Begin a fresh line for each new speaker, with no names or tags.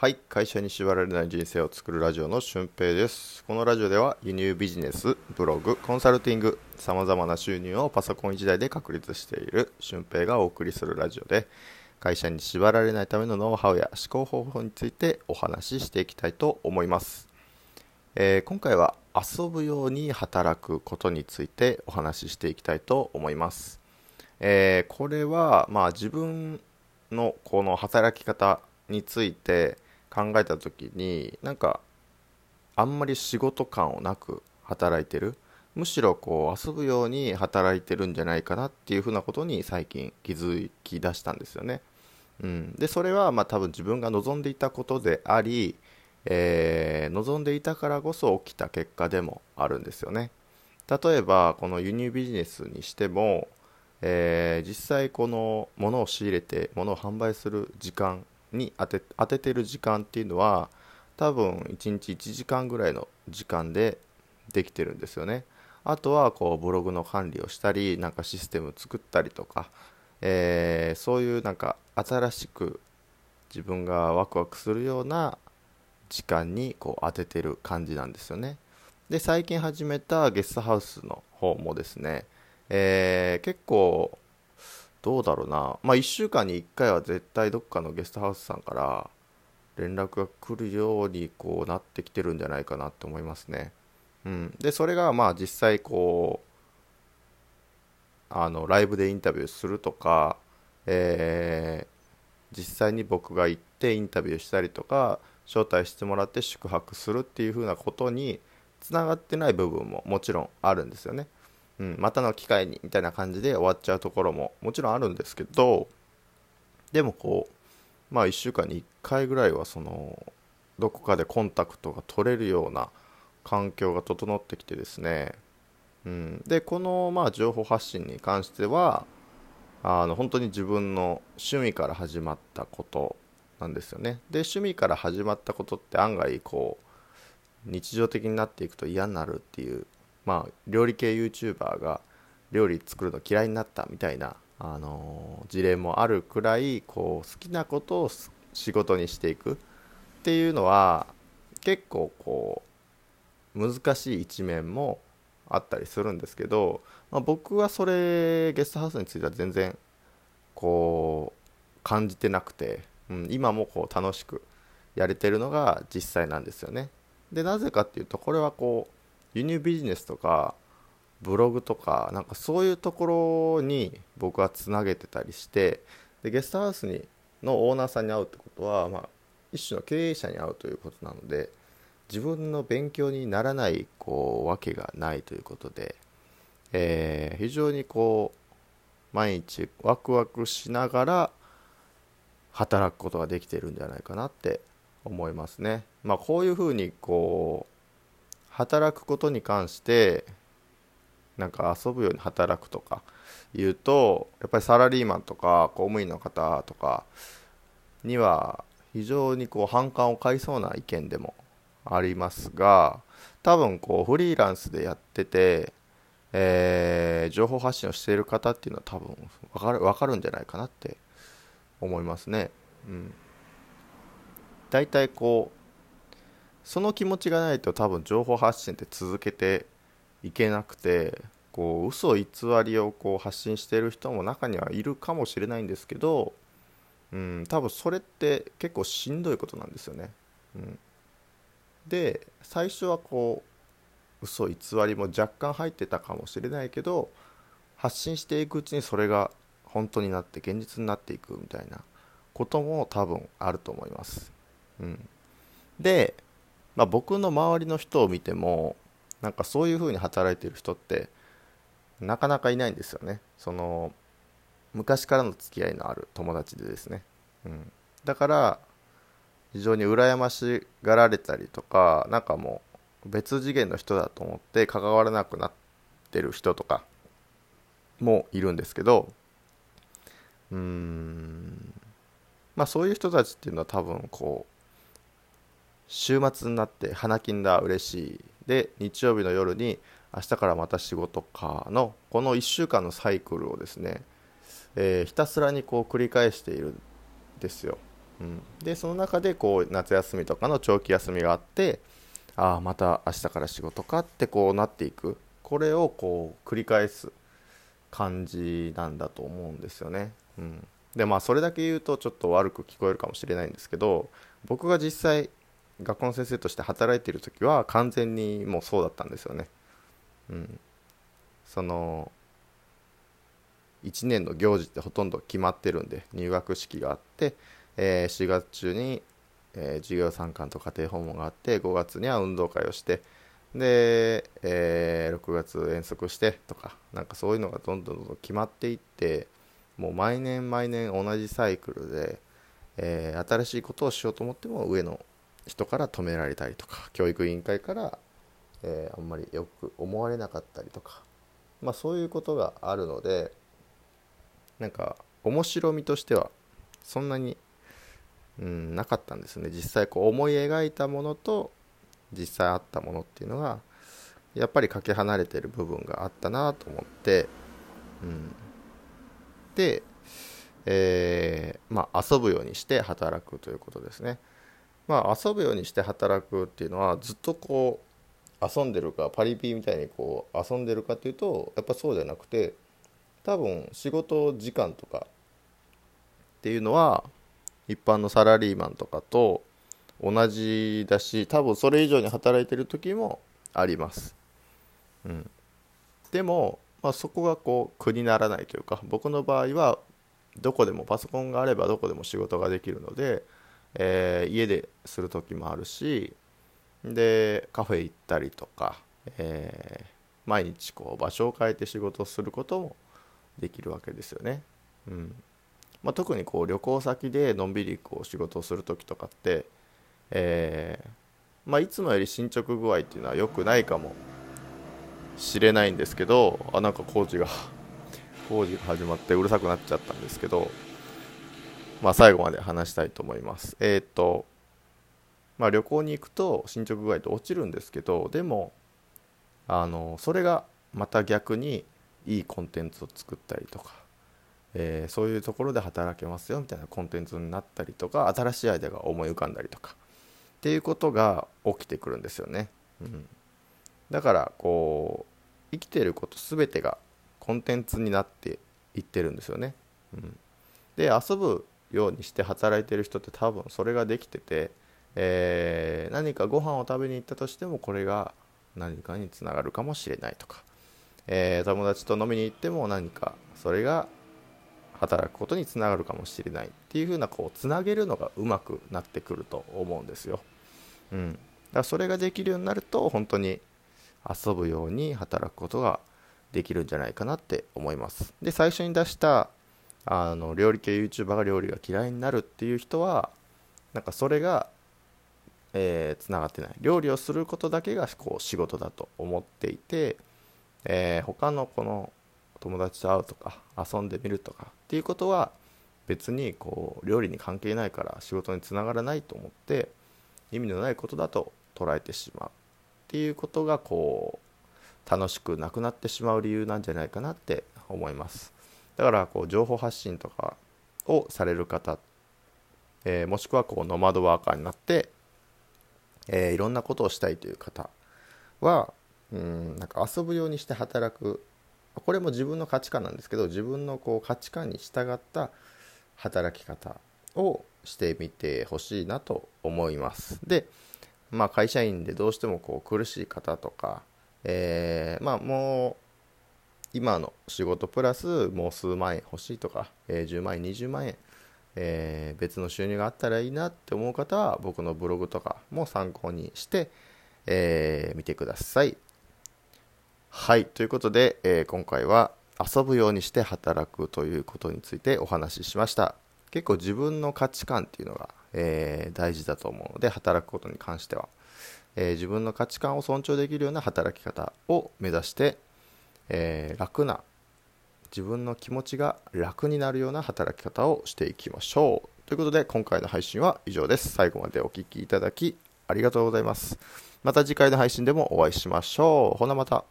はい会社に縛られない人生を作るラジオの俊平です。このラジオでは輸入ビジネスブログコンサルティングさまざまな収入をパソコン1台で確立している俊平がお送りするラジオで会社に縛られないためのノウハウや思考方法についてお話ししていきたいと思います、えー、今回は遊ぶように働くことについてお話ししていきたいと思います、えー、これはまあ自分のこの働き方について考えた時になんかあんまり仕事感をなく働いてるむしろこう遊ぶように働いてるんじゃないかなっていうふうなことに最近気づき出したんですよね。うん、でそれはまあ多分自分が望んでいたことであり、えー、望んでいたからこそ起きた結果でもあるんですよね。例えばこの輸入ビジネスにしても、えー、実際この物を仕入れて物を販売する時間に当て当ててる時間っていうのは多分1日1時間ぐらいの時間でできてるんですよね。あとはこうブログの管理をしたりなんかシステム作ったりとか、えー、そういうなんか新しく自分がワクワクするような時間にこう当ててる感じなんですよね。で最近始めたゲストハウスの方もですね、えー、結構どうだろうな、まあ、1週間に1回は絶対どっかのゲストハウスさんから連絡が来るようにこうなってきてるんじゃないかなって思いますね。うん、でそれがまあ実際こうあのライブでインタビューするとか、えー、実際に僕が行ってインタビューしたりとか招待してもらって宿泊するっていう風なことにつながってない部分ももちろんあるんですよね。うん、またの機会にみたいな感じで終わっちゃうところももちろんあるんですけどでもこうまあ1週間に1回ぐらいはそのどこかでコンタクトが取れるような環境が整ってきてですね、うん、でこのまあ情報発信に関してはあの本当に自分の趣味から始まったことなんですよね。で趣味から始まったことって案外こう日常的になっていくと嫌になるっていうまあ、料理系 YouTuber が料理作るの嫌いになったみたいな、あのー、事例もあるくらいこう好きなことを仕事にしていくっていうのは結構こう難しい一面もあったりするんですけど、まあ、僕はそれゲストハウスについては全然こう感じてなくて、うん、今もこう楽しくやれてるのが実際なんですよね。でなぜかっていうとこれはこう輸入ビジネスとかブログとかなんかそういうところに僕はつなげてたりしてでゲストハウスにのオーナーさんに会うってことは、まあ、一種の経営者に会うということなので自分の勉強にならないこうわけがないということで、えー、非常にこう毎日ワクワクしながら働くことができているんじゃないかなって思いますね。まあ、こういうふうにこう働くことに関してなんか遊ぶように働くとか言うとやっぱりサラリーマンとか公務員の方とかには非常にこう反感を買いそうな意見でもありますが多分こうフリーランスでやってて、えー、情報発信をしている方っていうのは多分分かる分かるんじゃないかなって思いますね。うん、大体こうその気持ちがないと多分情報発信って続けていけなくてこう嘘偽りをこう発信してる人も中にはいるかもしれないんですけど、うん、多分それって結構しんどいことなんですよね。うん、で最初はこう嘘偽りも若干入ってたかもしれないけど発信していくうちにそれが本当になって現実になっていくみたいなことも多分あると思います。うん、でまあ、僕の周りの人を見てもなんかそういう風に働いてる人ってなかなかいないんですよね。その昔からの付き合いのある友達でですね、うん、だから非常に羨ましがられたりとかなんかもう別次元の人だと思って関わらなくなってる人とかもいるんですけどうーん。まあそういう人たちっていうのは多分こう週末になって花金だ嬉しい。で日曜日の夜に明日からまた仕事かのこの1週間のサイクルをですね、えー、ひたすらにこう繰り返しているんですよ、うん、でその中でこう夏休みとかの長期休みがあってああまた明日から仕事かってこうなっていく。これをこう繰り返す感じなんだと思うんですよね。うん、でまあそれだけ言うとちょっと悪く聞こえるかもしれないんですけど僕が実際学校の先生として働いている時は完全にもうそうだったんですよね。うん、その1年の行事ってほとんど決まってるんで入学式があって、えー、4月中に、えー、授業参観と家庭訪問があって5月には運動会をしてで、えー、6月遠足してとかなんかそういうのがどんどんどんどん決まっていってもう毎年毎年同じサイクルで、え、新しいことをしようと思っても上の人から止められたりとか教育委員会から、えー、あんまりよく思われなかったりとか、まあ、そういうことがあるのでなんか面白みとしてはそんなに、うん、なかったんですね実際こう思い描いたものと実際あったものっていうのがやっぱりかけ離れてる部分があったなと思って、うん、で、えー、まあ、遊ぶようにして働くということですね。まあ、遊ぶようにして働くっていうのはずっとこう遊んでるかパリピみたいにこう遊んでるかっていうとやっぱそうじゃなくて多分仕事時間とかっていうのは一般のサラリーマンとかと同じだし多分それ以上に働いてる時もあります、うん、でも、まあ、そこがこう苦にならないというか僕の場合はどこでもパソコンがあればどこでも仕事ができるので、えー、家でする時もあるしでカフェ行ったりとか、えー、毎日こう場所を変えて仕事をすることもできるわけですよね。うんまあ、特にこう旅行先でのんびりこう仕事をする時とかって、えー、まあ、いつもより進捗具合っていうのは良くないかもしれないんですけどあなんか工事が工事が始まってうるさくなっちゃったんですけど、まあ、最後まで話したいと思います。えー、っとまあ、旅行に行くと進捗具合って落ちるんですけどでもあのそれがまた逆にいいコンテンツを作ったりとか、えー、そういうところで働けますよみたいなコンテンツになったりとか新しいアイデアが思い浮かんだりとかっていうことが起きてくるんですよね、うん、だからこう生きてること全てがコンテンツになっていってるんですよね、うん、で遊ぶようにして働いてる人って多分それができてて、えー、何かご飯を食べに行ったとしてもこれが何かにつながるかもしれないとかえー、友達と飲みに行っても何かそれが働くことにつながるかもしれないっていう風なこうつなげるのがうまくなってくると思うんですよ。うん、だからそれができるようになると本当に遊ぶように働くことができるんじゃないかなって思います。で最初に出したあの料理系 YouTuber が料理が嫌いになるっていう人はなんかそれがえー、がってない。料理をすることだけがこう仕事だと思っていてえー、他のこの友達と会うとか遊んでみるとかっていうことは別にこう料理に関係ないから仕事につながらないと思って意味のないことだと捉えてしまう。っていうことがこう楽しくなくなってしまう理由なんじゃないかなって思います。だからこう情報発信とかをされる方、えー、もしくはこうノマドワーカーになって、えー、いろんなことをしたいという方はうんなんか遊ぶようにして働く。これも自分の価値観なんですけど自分のこう価値観に従った働き方をしてみてほしいなと思います。で、まあ、会社員でどうしてもこう苦しい方とか、えー、まあもう今の仕事プラスもう数万円欲しいとか、えー、10万円20万円、えー、別の収入があったらいいなって思う方は僕のブログとかも参考にして、えー、見てくださいはい、ということで、え、今回は遊ぶようにして働くということについてお話ししました。結構自分の価値観っていうのが、え、大事だと思うので、働くことに関しては、え、自分の価値観を尊重できるような働き方を目指して、え楽な自分の気持ちが楽になるような働き方をしていきましょう。ということで、今回の配信は以上です。最後までお聴きいただきありがとうございます。また次回の配信でもお会いしましょう。ほなまた。